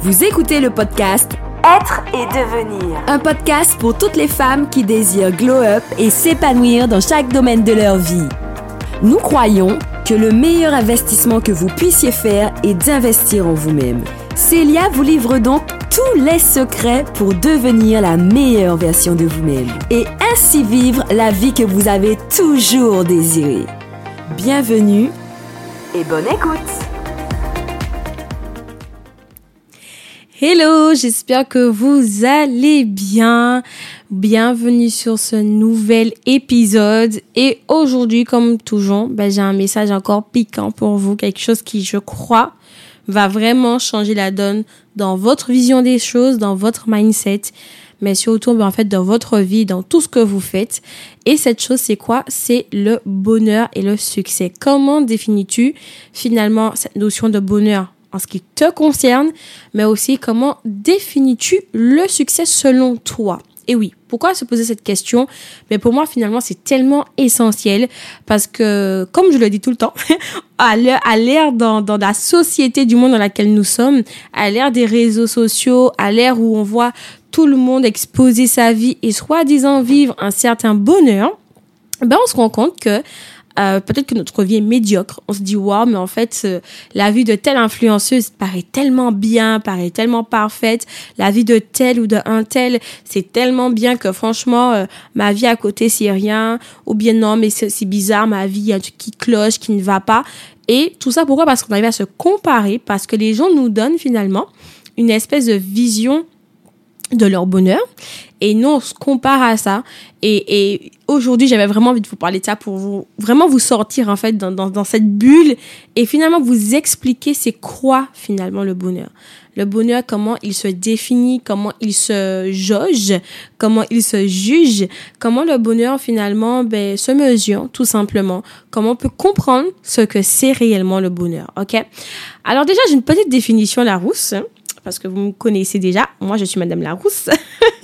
Vous écoutez le podcast Être et devenir. Un podcast pour toutes les femmes qui désirent glow up et s'épanouir dans chaque domaine de leur vie. Nous croyons que le meilleur investissement que vous puissiez faire est d'investir en vous-même. Célia vous livre donc tous les secrets pour devenir la meilleure version de vous-même et ainsi vivre la vie que vous avez toujours désirée. Bienvenue et bonne écoute. Hello, j'espère que vous allez bien. Bienvenue sur ce nouvel épisode. Et aujourd'hui, comme toujours, ben, j'ai un message encore piquant pour vous, quelque chose qui, je crois, va vraiment changer la donne dans votre vision des choses, dans votre mindset, mais surtout, ben, en fait, dans votre vie, dans tout ce que vous faites. Et cette chose, c'est quoi? C'est le bonheur et le succès. Comment définis-tu finalement cette notion de bonheur? En ce qui te concerne, mais aussi comment définis-tu le succès selon toi? Et oui, pourquoi se poser cette question? Mais pour moi, finalement, c'est tellement essentiel parce que, comme je le dis tout le temps, à l'ère dans, dans la société du monde dans laquelle nous sommes, à l'ère des réseaux sociaux, à l'ère où on voit tout le monde exposer sa vie et soi-disant vivre un certain bonheur, ben on se rend compte que euh, peut-être que notre vie est médiocre. On se dit, waouh, mais en fait, euh, la vie de telle influenceuse paraît tellement bien, paraît tellement parfaite. La vie de tel ou de un tel, c'est tellement bien que franchement, euh, ma vie à côté, c'est rien. Ou bien non, mais c'est bizarre, ma vie, il y a un truc qui cloche, qui ne va pas. Et tout ça, pourquoi? Parce qu'on arrive à se comparer, parce que les gens nous donnent finalement une espèce de vision de leur bonheur. Et nous, on se compare à ça. Et, et aujourd'hui, j'avais vraiment envie de vous parler de ça pour vous, vraiment vous sortir, en fait, dans, dans, dans cette bulle et finalement vous expliquer c'est quoi, finalement, le bonheur. Le bonheur, comment il se définit, comment il se jauge, comment il se juge, comment le bonheur, finalement, ben, se mesure, tout simplement. Comment on peut comprendre ce que c'est réellement le bonheur, ok? Alors déjà, j'ai une petite définition Larousse parce que vous me connaissez déjà. Moi, je suis Madame Larousse.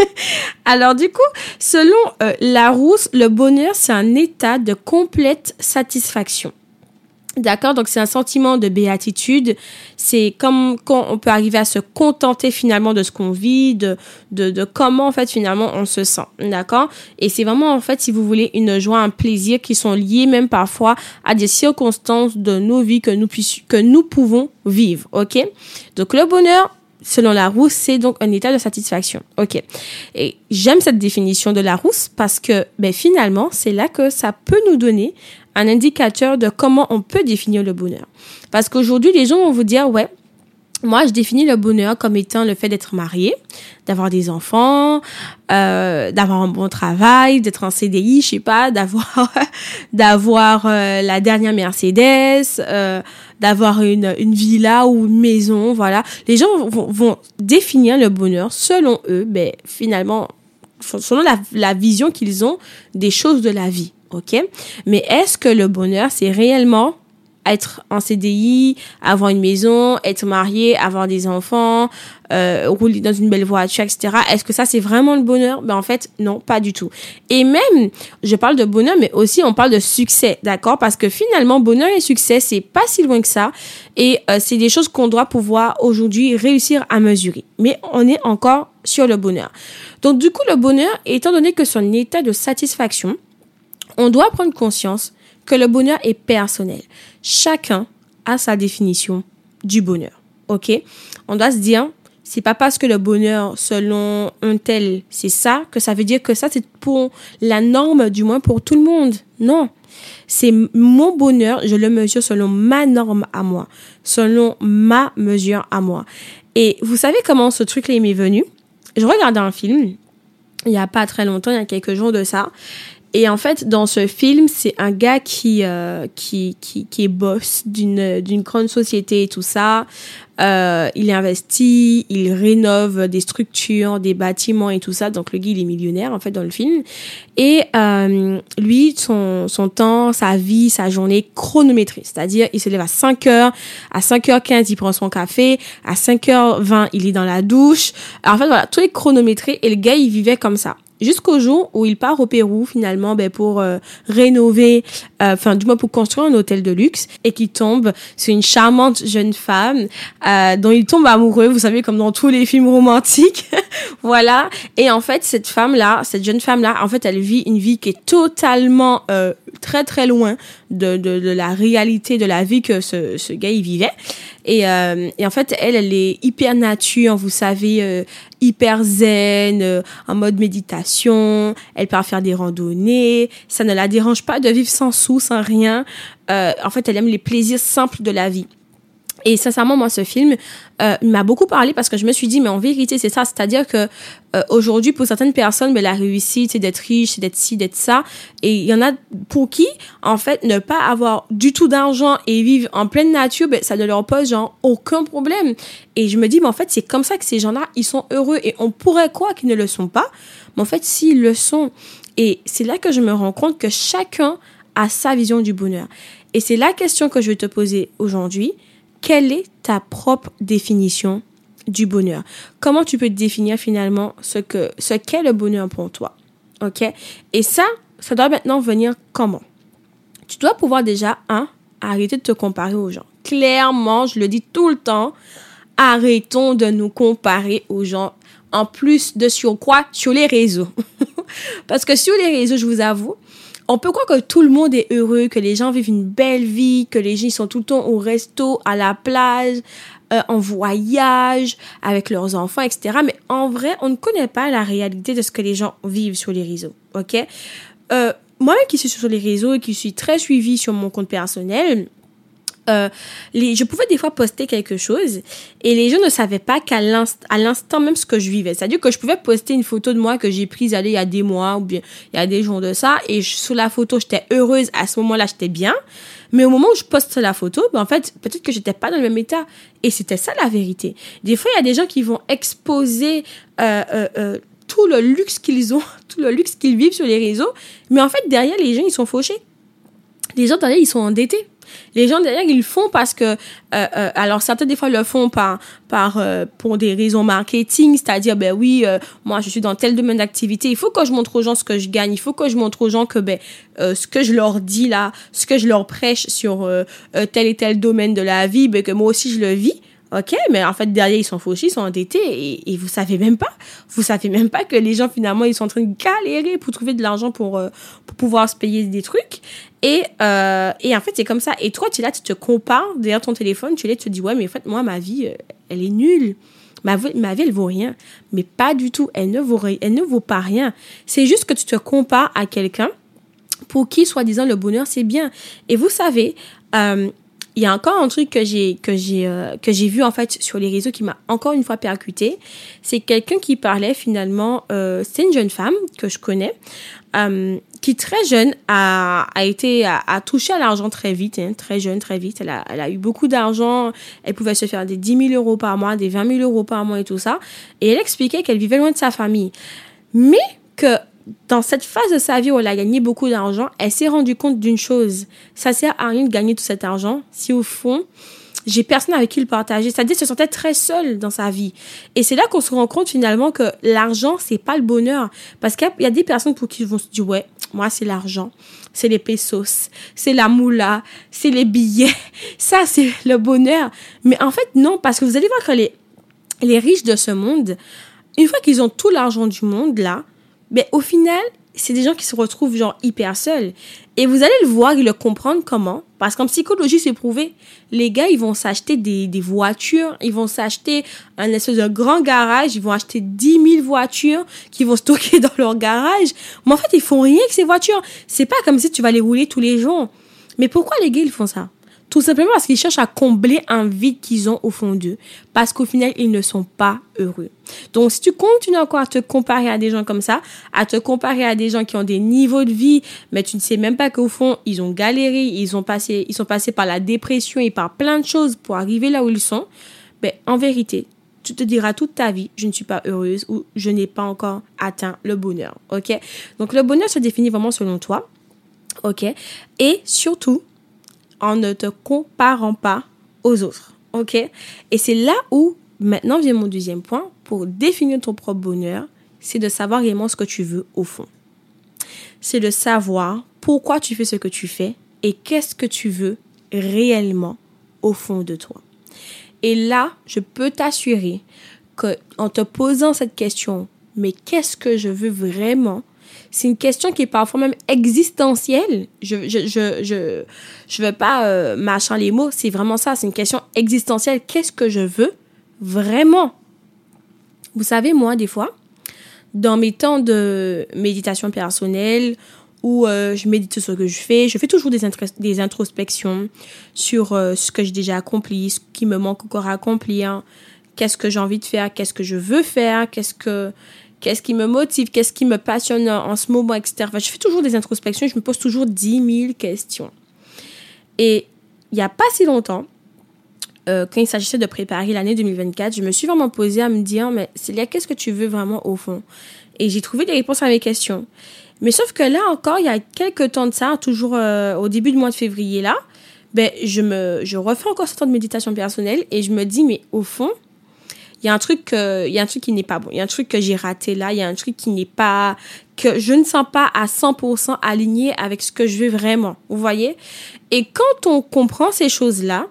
Alors, du coup, selon euh, Larousse, le bonheur, c'est un état de complète satisfaction. D'accord? Donc c'est un sentiment de béatitude. C'est comme quand on peut arriver à se contenter finalement de ce qu'on vit, de, de, comment en fait finalement on se sent. D'accord? Et c'est vraiment en fait, si vous voulez, une joie, un plaisir qui sont liés même parfois à des circonstances de nos vies que nous, que nous pouvons vivre. Ok? Donc le bonheur, selon la rousse, c'est donc un état de satisfaction. OK. Et j'aime cette définition de la rousse parce que ben, finalement, c'est là que ça peut nous donner un indicateur de comment on peut définir le bonheur. Parce qu'aujourd'hui, les gens vont vous dire, ouais, moi, je définis le bonheur comme étant le fait d'être marié, d'avoir des enfants, euh, d'avoir un bon travail, d'être en CDI, je sais pas, d'avoir d'avoir euh, la dernière Mercedes, euh, d'avoir une, une villa ou une maison, voilà. Les gens vont, vont définir le bonheur selon eux, ben finalement selon la, la vision qu'ils ont des choses de la vie, ok? Mais est-ce que le bonheur c'est réellement être en CDI, avoir une maison, être marié, avoir des enfants, euh, rouler dans une belle voiture, etc. Est-ce que ça, c'est vraiment le bonheur? Ben en fait, non, pas du tout. Et même, je parle de bonheur, mais aussi on parle de succès, d'accord? Parce que finalement, bonheur et succès, c'est pas si loin que ça. Et euh, c'est des choses qu'on doit pouvoir aujourd'hui réussir à mesurer. Mais on est encore sur le bonheur. Donc du coup, le bonheur, étant donné que son état de satisfaction, on doit prendre conscience que le bonheur est personnel. Chacun a sa définition du bonheur. OK? On doit se dire c'est pas parce que le bonheur selon un tel c'est ça que ça veut dire que ça c'est pour la norme du moins pour tout le monde. Non. C'est mon bonheur, je le mesure selon ma norme à moi, selon ma mesure à moi. Et vous savez comment ce truc-là m'est venu? Je regardais un film il y a pas très longtemps, il y a quelques jours de ça, et en fait, dans ce film, c'est un gars qui, euh, qui, qui, qui est boss d'une, d'une grande société et tout ça. Euh, il investit, il rénove des structures, des bâtiments et tout ça. Donc le gars, il est millionnaire en fait dans le film. Et euh, lui, son, son temps, sa vie, sa journée chronométrée. C'est-à-dire, il se lève à 5 heures. À 5h15, il prend son café. À 5h20, il est dans la douche. En fait, voilà, tout est chronométré. Et le gars, il vivait comme ça jusqu'au jour où il part au Pérou finalement ben, pour euh, rénover, euh, enfin du moins pour construire un hôtel de luxe et qui tombe sur une charmante jeune femme euh, dont il tombe amoureux, vous savez comme dans tous les films romantiques, voilà. Et en fait cette femme là, cette jeune femme là, en fait elle vit une vie qui est totalement très très loin de, de, de, la réalité de la vie que ce, ce gars il vivait. Et, euh, et, en fait, elle, elle est hyper nature, vous savez, euh, hyper zen, euh, en mode méditation. Elle part faire des randonnées. Ça ne la dérange pas de vivre sans sous, sans rien. en fait, elle aime les plaisirs simples de la vie. Et sincèrement, moi, ce film euh, m'a beaucoup parlé parce que je me suis dit, mais en vérité, c'est ça. C'est-à-dire que euh, aujourd'hui, pour certaines personnes, mais la réussite, c'est d'être riche, c'est d'être ci, d'être ça. Et il y en a pour qui, en fait, ne pas avoir du tout d'argent et vivre en pleine nature, ben, ça ne leur pose genre aucun problème. Et je me dis, mais en fait, c'est comme ça que ces gens-là, ils sont heureux. Et on pourrait croire qu'ils ne le sont pas. Mais en fait, s'ils le sont. Et c'est là que je me rends compte que chacun a sa vision du bonheur. Et c'est la question que je vais te poser aujourd'hui quelle est ta propre définition du bonheur? Comment tu peux définir finalement ce que ce qu'est le bonheur pour toi? OK? Et ça, ça doit maintenant venir comment? Tu dois pouvoir déjà un arrêter de te comparer aux gens. Clairement, je le dis tout le temps, arrêtons de nous comparer aux gens. En plus de sur quoi? Sur les réseaux. Parce que sur les réseaux, je vous avoue, on peut croire que tout le monde est heureux, que les gens vivent une belle vie, que les gens sont tout le temps au resto, à la plage, euh, en voyage, avec leurs enfants, etc. Mais en vrai, on ne connaît pas la réalité de ce que les gens vivent sur les réseaux. OK? Euh, moi qui suis sur les réseaux et qui suis très suivie sur mon compte personnel, euh, je pouvais des fois poster quelque chose et les gens ne savaient pas qu'à l'instant même ce que je vivais. C'est-à-dire que je pouvais poster une photo de moi que j'ai prise allez, il y a des mois ou bien il y a des jours de ça et sous la photo j'étais heureuse, à ce moment-là j'étais bien. Mais au moment où je poste la photo, ben en fait, peut-être que j'étais pas dans le même état. Et c'était ça la vérité. Des fois, il y a des gens qui vont exposer euh, euh tout le luxe qu'ils ont, tout le luxe qu'ils vivent sur les réseaux. Mais en fait, derrière, les gens, ils sont fauchés. Les gens derrière, ils sont endettés. Les gens derrière, ils le font parce que, euh, euh, alors certains des fois le font par, par euh, pour des raisons marketing, c'est-à-dire ben oui, moi je suis dans tel domaine d'activité, il faut que je montre aux gens ce que je gagne, il faut que je montre aux gens que ben ce que je leur dis là, ce que je leur prêche sur tel et tel domaine de la vie, ben que moi aussi je le vis. OK, mais en fait, derrière, ils sont fauchés, ils sont endettés et, et vous savez même pas. Vous savez même pas que les gens, finalement, ils sont en train de galérer pour trouver de l'argent pour, euh, pour pouvoir se payer des trucs. Et, euh, et en fait, c'est comme ça. Et toi, tu es là, tu te compares derrière ton téléphone, tu es là, tu te dis, ouais, mais en fait, moi, ma vie, euh, elle est nulle. Ma vie, ma vie, elle vaut rien. Mais pas du tout. Elle ne vaut, elle ne vaut pas rien. C'est juste que tu te compares à quelqu'un pour qui, soi-disant, le bonheur, c'est bien. Et vous savez, il y a encore un truc que j'ai que j'ai euh, que j'ai vu en fait sur les réseaux qui m'a encore une fois percuté. C'est quelqu'un qui parlait finalement, euh, c'est une jeune femme que je connais, euh, qui très jeune a, a été a, a touché à l'argent très vite, hein, très jeune, très vite. Elle a, elle a eu beaucoup d'argent. Elle pouvait se faire des 10 000 euros par mois, des 20 000 euros par mois et tout ça. Et elle expliquait qu'elle vivait loin de sa famille, mais que dans cette phase de sa vie où elle a gagné beaucoup d'argent, elle s'est rendue compte d'une chose. Ça sert à rien de gagner tout cet argent si au fond, j'ai personne avec qui le partager. C'est-à-dire, se sentait très seule dans sa vie. Et c'est là qu'on se rend compte finalement que l'argent, c'est pas le bonheur. Parce qu'il y a des personnes pour qui vont se dire, ouais, moi, c'est l'argent. C'est les pesos. C'est la moula. C'est les billets. Ça, c'est le bonheur. Mais en fait, non, parce que vous allez voir que les, les riches de ce monde, une fois qu'ils ont tout l'argent du monde, là, mais au final, c'est des gens qui se retrouvent genre hyper seuls. Et vous allez le voir et le comprendre comment? Parce qu'en psychologie, c'est prouvé. Les gars, ils vont s'acheter des, des voitures, ils vont s'acheter un espèce de grand garage, ils vont acheter 10 000 voitures qui vont stocker dans leur garage. Mais en fait, ils font rien avec ces voitures. C'est pas comme si tu vas les rouler tous les jours. Mais pourquoi les gars, ils font ça? Tout simplement parce qu'ils cherchent à combler un vide qu'ils ont au fond d'eux. Parce qu'au final, ils ne sont pas heureux. Donc, si tu continues encore à te comparer à des gens comme ça, à te comparer à des gens qui ont des niveaux de vie, mais tu ne sais même pas qu'au fond, ils ont galéré, ils ont passé, ils sont passés par la dépression et par plein de choses pour arriver là où ils sont, ben, en vérité, tu te diras toute ta vie, je ne suis pas heureuse ou je n'ai pas encore atteint le bonheur. OK? Donc, le bonheur se définit vraiment selon toi. OK? Et surtout, en ne te comparant pas aux autres. OK? Et c'est là où maintenant vient mon deuxième point pour définir ton propre bonheur, c'est de savoir réellement ce que tu veux au fond. C'est de savoir pourquoi tu fais ce que tu fais et qu'est-ce que tu veux réellement au fond de toi. Et là, je peux t'assurer que en te posant cette question, mais qu'est-ce que je veux vraiment c'est une question qui est parfois même existentielle. Je je je je, je veux pas euh, les mots, c'est vraiment ça, c'est une question existentielle. Qu'est-ce que je veux vraiment? Vous savez moi des fois dans mes temps de méditation personnelle où euh, je médite sur ce que je fais, je fais toujours des, des introspections sur euh, ce que j'ai déjà accompli, ce qui me manque encore à accomplir, qu'est-ce que j'ai envie de faire, qu'est-ce que je veux faire, qu'est-ce que qu'est-ce qui me motive, qu'est-ce qui me passionne en ce moment, etc. je fais toujours des introspections, je me pose toujours 10 000 questions. Et il n'y a pas si longtemps, euh, quand il s'agissait de préparer l'année 2024, je me suis vraiment posée à me dire, mais Célia, qu'est-ce que tu veux vraiment au fond? Et j'ai trouvé des réponses à mes questions. Mais sauf que là encore, il y a quelques temps de ça, toujours euh, au début du mois de février là, ben, je, me, je refais encore ce temps de méditation personnelle et je me dis, mais au fond, il y a un truc y a un truc qui n'est pas bon. Il y a un truc que j'ai raté là il y a un truc qui n'est pas que je ne sens pas à 100% aligné avec ce que je veux vraiment vous voyez? Et quand on comprend ces choses là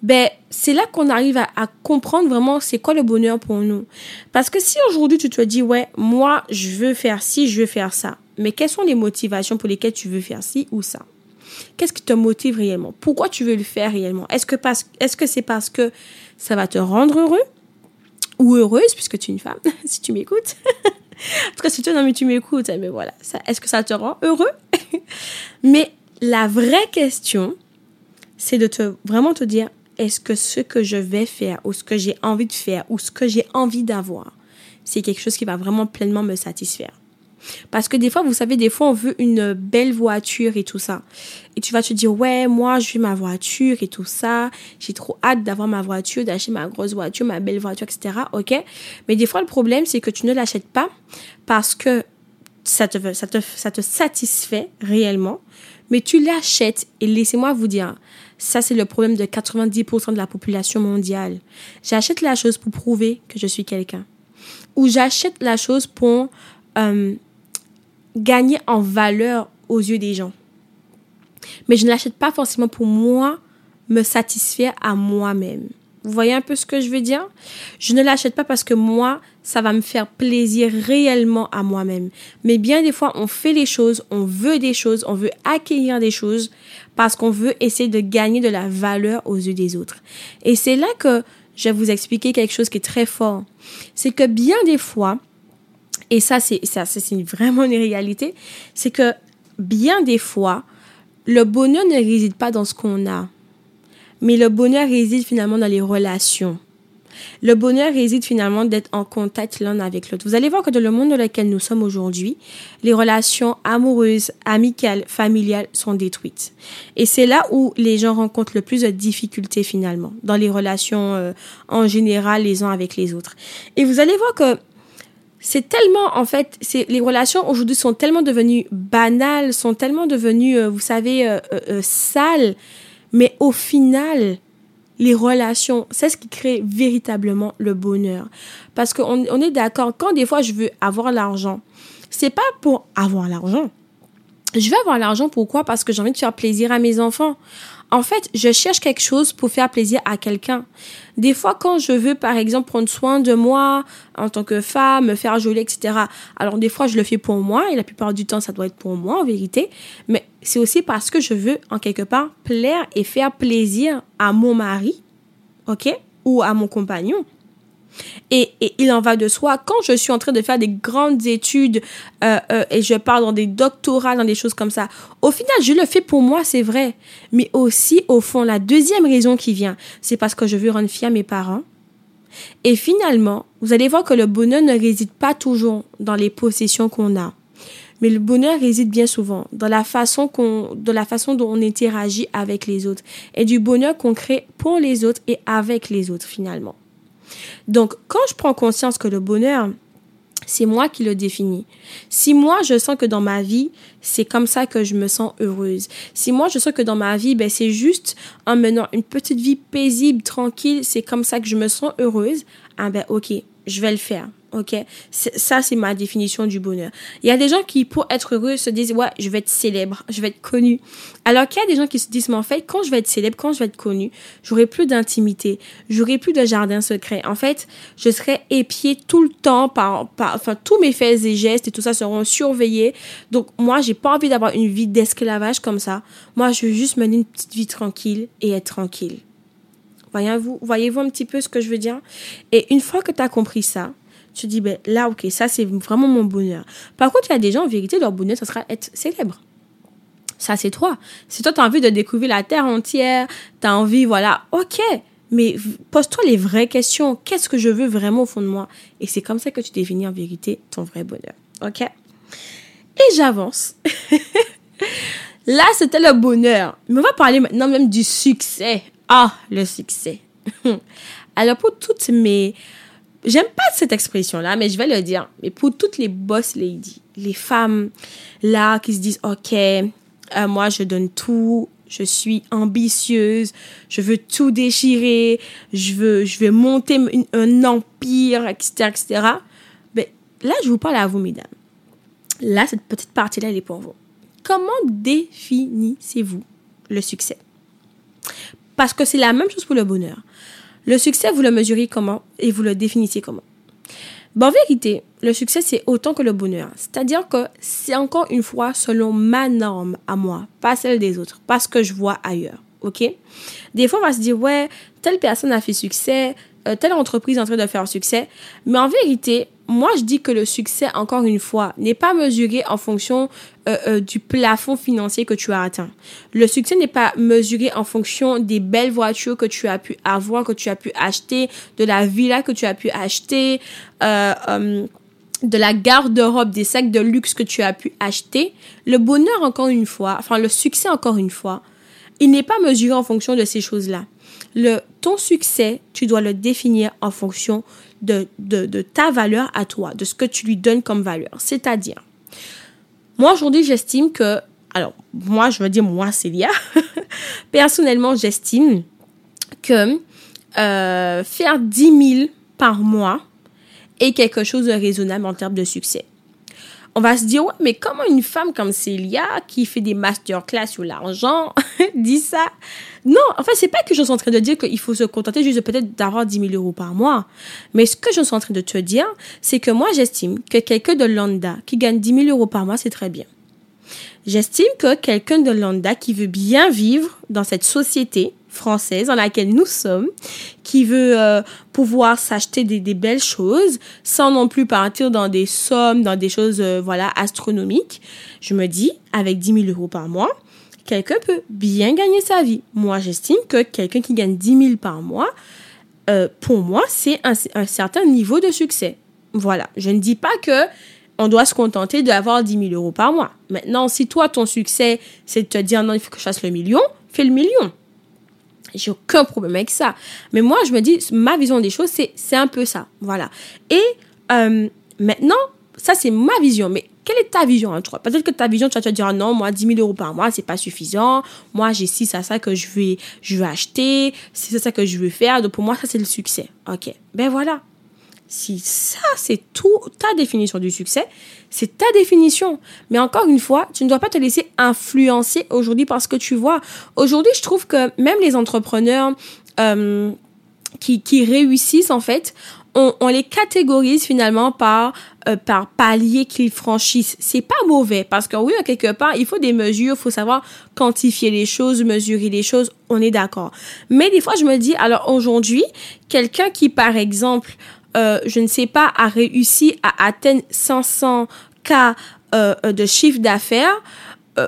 ben c'est là qu'on arrive à, comprendre vraiment c'est quoi le bonheur pour nous. Parce que si aujourd'hui tu te dis ouais moi je veux faire ci je veux faire ça mais quelles sont les motivations pour lesquelles tu veux faire ci ou ça? Qu'est-ce qui te motive réellement? Pourquoi tu veux le faire réellement? Est-ce que est-ce que c'est parce que ça va te rendre heureux? Ou heureuse, puisque tu es une femme, si tu m'écoutes. en tout cas, si tu, non, mais tu m'écoutes, mais voilà, est-ce que ça te rend heureux? Mais la vraie question, c'est de te vraiment te dire, est-ce que ce que je vais faire, ou ce que j'ai envie de faire, ou ce que j'ai envie d'avoir, c'est quelque chose qui va vraiment pleinement me satisfaire? Parce que des fois, vous savez, des fois, on veut une belle voiture et tout ça. Et tu vas te dire, ouais, moi, je veux ma voiture et tout ça. J'ai trop hâte d'avoir ma voiture, d'acheter ma grosse voiture, ma belle voiture, etc. OK? Mais des fois, le problème, c'est que tu ne l'achètes pas parce que ça te, ça te, ça te satisfait réellement. Mais tu l'achètes et laissez-moi vous dire, ça, c'est le problème de 90% de la population mondiale. J'achète la chose pour prouver que je suis quelqu'un. Ou j'achète la chose pour euh, gagner en valeur aux yeux des gens. Mais je ne l'achète pas forcément pour moi me satisfaire à moi-même. Vous voyez un peu ce que je veux dire? Je ne l'achète pas parce que moi, ça va me faire plaisir réellement à moi-même. Mais bien des fois, on fait les choses, on veut des choses, on veut acquérir des choses parce qu'on veut essayer de gagner de la valeur aux yeux des autres. Et c'est là que je vais vous expliquer quelque chose qui est très fort. C'est que bien des fois, et ça, c'est, vraiment une réalité, c'est que bien des fois, le bonheur ne réside pas dans ce qu'on a, mais le bonheur réside finalement dans les relations. Le bonheur réside finalement d'être en contact l'un avec l'autre. Vous allez voir que dans le monde dans lequel nous sommes aujourd'hui, les relations amoureuses, amicales, familiales sont détruites. Et c'est là où les gens rencontrent le plus de difficultés finalement, dans les relations euh, en général les uns avec les autres. Et vous allez voir que c'est tellement, en fait, c'est, les relations aujourd'hui sont tellement devenues banales, sont tellement devenues, euh, vous savez, euh, euh, sales. Mais au final, les relations, c'est ce qui crée véritablement le bonheur. Parce qu'on on est d'accord, quand des fois je veux avoir l'argent, c'est pas pour avoir l'argent. Je veux avoir l'argent pourquoi? Parce que j'ai envie de faire plaisir à mes enfants. En fait, je cherche quelque chose pour faire plaisir à quelqu'un. Des fois, quand je veux, par exemple, prendre soin de moi en tant que femme, me faire jolie, etc. Alors, des fois, je le fais pour moi et la plupart du temps, ça doit être pour moi, en vérité. Mais c'est aussi parce que je veux, en quelque part, plaire et faire plaisir à mon mari, OK? Ou à mon compagnon. Et, il en va de soi. Quand je suis en train de faire des grandes études euh, euh, et je pars dans des doctorats, dans des choses comme ça, au final, je le fais pour moi, c'est vrai. Mais aussi, au fond, la deuxième raison qui vient, c'est parce que je veux rendre fier mes parents. Et finalement, vous allez voir que le bonheur ne réside pas toujours dans les possessions qu'on a. Mais le bonheur réside bien souvent dans la façon qu'on, de la façon dont on interagit avec les autres et du bonheur qu'on crée pour les autres et avec les autres finalement. Donc, quand je prends conscience que le bonheur, c'est moi qui le définis. Si moi, je sens que dans ma vie, c'est comme ça que je me sens heureuse. Si moi, je sens que dans ma vie, ben, c'est juste en menant une petite vie paisible, tranquille, c'est comme ça que je me sens heureuse, ah ben, ok, je vais le faire. OK Ça, c'est ma définition du bonheur. Il y a des gens qui, pour être heureux, se disent, ouais, je vais être célèbre, je vais être connu. Alors qu'il y a des gens qui se disent, mais en fait, quand je vais être célèbre, quand je vais être connu, j'aurai plus d'intimité, j'aurai plus de jardin secret. En fait, je serai épié tout le temps par, enfin, tous mes faits et gestes et tout ça seront surveillés. Donc, moi, j'ai pas envie d'avoir une vie d'esclavage comme ça. Moi, je veux juste mener une petite vie tranquille et être tranquille. Voyez-vous, voyez-vous un petit peu ce que je veux dire? Et une fois que tu as compris ça, tu dis, ben là, ok, ça c'est vraiment mon bonheur. Par contre, il y a des gens, en vérité, leur bonheur, ça sera être célèbre. Ça, c'est toi. Si toi, tu as envie de découvrir la terre entière, tu as envie, voilà, ok. Mais pose-toi les vraies questions. Qu'est-ce que je veux vraiment au fond de moi? Et c'est comme ça que tu définis en vérité ton vrai bonheur. Ok? Et j'avance. Là, c'était le bonheur. Mais on va parler maintenant même du succès. Ah, le succès. Alors, pour toutes mes J'aime pas cette expression-là, mais je vais le dire. Mais pour toutes les boss ladies, les femmes là qui se disent, OK, euh, moi je donne tout, je suis ambitieuse, je veux tout déchirer, je veux, je veux monter un empire, etc., etc. Ben, là, je vous parle à vous, mesdames. Là, cette petite partie-là, elle est pour vous. Comment définissez-vous le succès? Parce que c'est la même chose pour le bonheur. Le succès, vous le mesurez comment et vous le définissez comment? Bon, En vérité, le succès, c'est autant que le bonheur. C'est-à-dire que c'est encore une fois selon ma norme à moi, pas celle des autres, pas ce que je vois ailleurs. OK? Des fois, on va se dire, ouais, telle personne a fait succès, telle entreprise en train de faire succès. Mais en vérité, moi, je dis que le succès, encore une fois, n'est pas mesuré en fonction euh, euh, du plafond financier que tu as atteint. Le succès n'est pas mesuré en fonction des belles voitures que tu as pu avoir, que tu as pu acheter, de la villa que tu as pu acheter, de la garde-robe, des sacs de luxe que tu as pu acheter. Le bonheur, encore une fois, enfin le succès, encore une fois, il n'est pas mesuré en fonction de ces choses-là ton succès, tu dois le définir en fonction de, de, ta valeur à toi, de ce que tu lui donnes comme valeur. C'est-à-dire, moi aujourd'hui, j'estime que, alors, moi, je veux dire moi, Célia, personnellement, j'estime que euh, faire 10 000 par mois est quelque chose de raisonnable en termes de succès. On va se dire, ouais, mais comment une femme comme Célia, qui fait des masterclass sur l'argent, dit ça? Non, en fait, c'est pas que je suis en train de dire qu'il faut se contenter juste peut-être d'avoir 10 000 euros par mois. Mais ce que je suis en train de te dire, c'est que moi, j'estime que quelqu'un de lambda qui gagne 10 000 euros par mois, c'est très bien. J'estime que quelqu'un de lambda qui veut bien vivre dans cette société française dans laquelle nous sommes, qui veut euh, pouvoir s'acheter des, belles choses sans non plus partir dans des sommes, dans des choses euh, voilà astronomiques, je me dis, avec 10 000 euros par mois, quelqu'un peut bien gagner sa vie. Moi, j'estime que quelqu'un qui gagne 10 000 par mois, euh, pour moi, c'est un, certain niveau de succès. Voilà. Je ne dis pas que on doit se contenter d'avoir 10 000 euros par mois. Maintenant, si toi, ton succès, c'est de te dire non, il faut que je fasse le million, fais le million. J'ai aucun problème avec ça. Mais moi, je me dis, ma vision des choses, c'est un peu ça. Voilà. Et euh, maintenant, ça, c'est ma vision. Mais quelle est ta vision hein, Peut-être que ta vision, tu vas te dire, non, moi, 10 000 euros par mois, c'est pas suffisant. Moi, j'ai ci, ça, ça que je vais, je veux acheter. C'est ça que je veux faire. Donc, pour moi, ça, c'est le succès. OK. Ben voilà. Si ça, c'est tout, ta définition du succès, c'est ta définition. Mais encore une fois, tu ne dois pas te laisser influencer aujourd'hui parce que tu vois, aujourd'hui, je trouve que même les entrepreneurs euh, qui, qui réussissent, en fait, on, les catégorise finalement par euh, par palier qu'ils franchissent. C'est pas mauvais parce que oui, quelque part, il faut des mesures, il faut savoir quantifier les choses, mesurer les choses, on est d'accord. Mais des fois, je me dis, alors aujourd'hui, quelqu'un qui, par exemple, euh, je ne sais pas, a réussi à atteindre 500 cas euh, de chiffre d'affaires,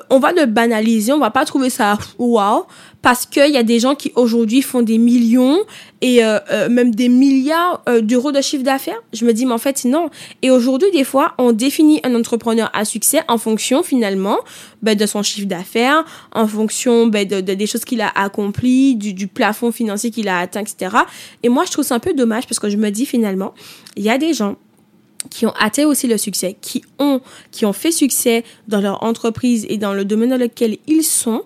on va le banaliser, on va pas trouver ça wow, parce qu'il y a des gens qui aujourd'hui font des millions et euh, euh, même des milliards euh, d'euros de chiffre d'affaires. Je me dis, mais en fait, non. Et aujourd'hui, des fois, on définit un entrepreneur à succès en fonction, finalement, ben, de son chiffre d'affaires, en fonction ben, de, de, des choses qu'il a accomplies, du, du plafond financier qu'il a atteint, etc. Et moi, je trouve ça un peu dommage parce que je me dis, finalement, il y a des gens qui ont atteint aussi le succès, qui ont, qui ont fait succès dans leur entreprise et dans le domaine dans lequel ils sont,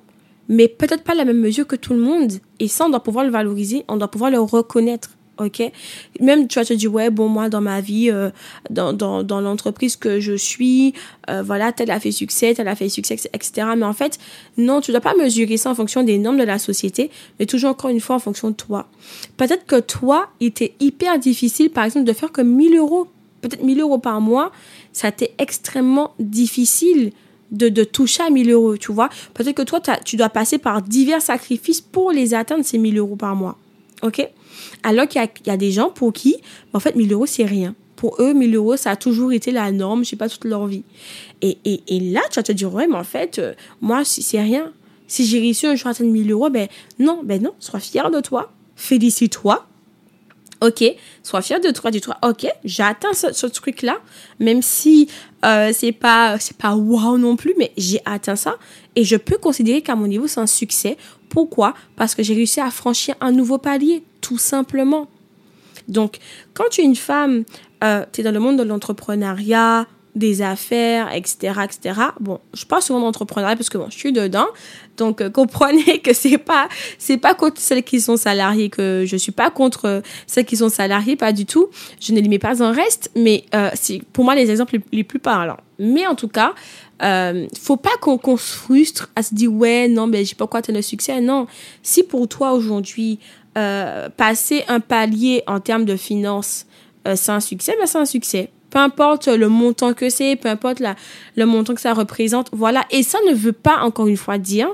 mais peut-être pas la même mesure que tout le monde. Et ça, on doit pouvoir le valoriser, on doit pouvoir le reconnaître. ok? Même tu vas te dire, ouais, bon, moi, dans ma vie, euh, dans, dans, dans l'entreprise que je suis, euh, voilà, telle a fait succès, telle a fait succès, etc. Mais en fait, non, tu dois pas mesurer ça en fonction des normes de la société, mais toujours encore une fois en fonction de toi. Peut-être que toi, il était hyper difficile, par exemple, de faire comme 1000 euros, peut-être 1000 euros par mois, ça t'est extrêmement difficile de, toucher à 1000 euros, tu vois. Peut-être que toi, tu dois passer par divers sacrifices pour les atteindre, ces 1000 euros par mois. OK? Alors qu'il y, a des gens pour qui, en fait, 1000 euros, c'est rien. Pour eux, 1000 euros, ça a toujours été la norme, je sais pas, toute leur vie. Et, et, et là, tu vas te dire, ouais, mais en fait, euh, moi, c'est rien. Si j'ai réussi un jour à atteindre 1000 euros, ben non, ben non, sois fier de toi. Félicite-toi. Ok, sois fier de toi, dis-toi, ok, j'ai atteint ce, truc-là, même si euh, c'est pas c'est pas wow non plus, mais j'ai atteint ça et je peux considérer qu'à mon niveau c'est un succès pourquoi? Parce que j'ai réussi à franchir un nouveau palier, tout simplement. Donc, quand tu es une femme, euh, tu es dans le monde de l'entrepreneuriat, des affaires, etc., etc. Bon, je parle souvent d'entrepreneuriat parce que bon, je suis dedans. Donc, euh, comprenez que c'est pas, c'est pas contre celles qui sont salariées que je suis pas contre celles qui sont salariées, pas du tout. Je ne les mets pas en reste, mais euh, c'est pour moi les exemples les, plus parlants. Mais en tout cas, euh, faut pas qu'on se frustre à se dire ouais non mais j'ai pas quoi atteindre le succès non si pour toi aujourd'hui euh, passer un palier en termes de finances euh, c'est un succès ben c'est un succès peu importe le montant que c'est peu importe le montant que ça représente voilà et ça ne veut pas encore une fois dire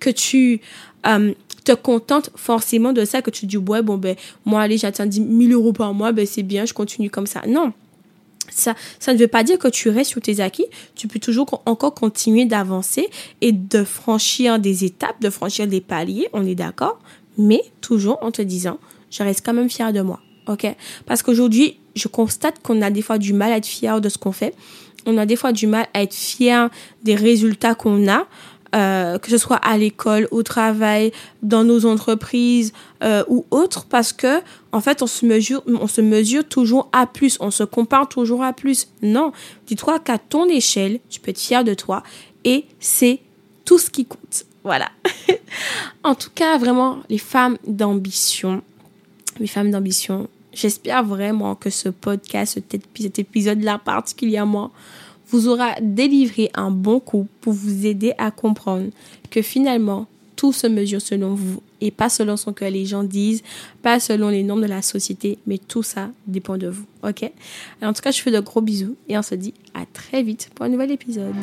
que tu euh, te contentes forcément de ça que tu dis ouais bon ben moi allez j'atteins 10 000 euros par mois ben c'est bien je continue comme ça non ça, ça ne veut pas dire que tu restes sur tes acquis. Tu peux toujours encore continuer d'avancer et de franchir des étapes, de franchir des paliers, on est d'accord, mais toujours en te disant, je reste quand même fier de moi. OK? Parce qu'aujourd'hui, je constate qu'on a des fois du mal à être fier de ce qu'on fait. On a des fois du mal à être fier des résultats qu'on a. Euh, que ce soit à l'école, au travail, dans nos entreprises euh, ou autres, parce que en fait, on se mesure, on se mesure toujours à plus, on se compare toujours à plus. Non, dis-toi qu'à ton échelle, tu peux être fier de toi et c'est tout ce qui compte. Voilà. en tout cas, vraiment, les femmes d'ambition, les femmes d'ambition, j'espère vraiment que ce podcast, cet épisode-là particulièrement, vous aura délivré un bon coup pour vous aider à comprendre que finalement, tout se mesure selon vous et pas selon ce que les gens disent, pas selon les normes de la société, mais tout ça dépend de vous. Ok? En tout cas, je fais de gros bisous et on se dit à très vite pour un nouvel épisode.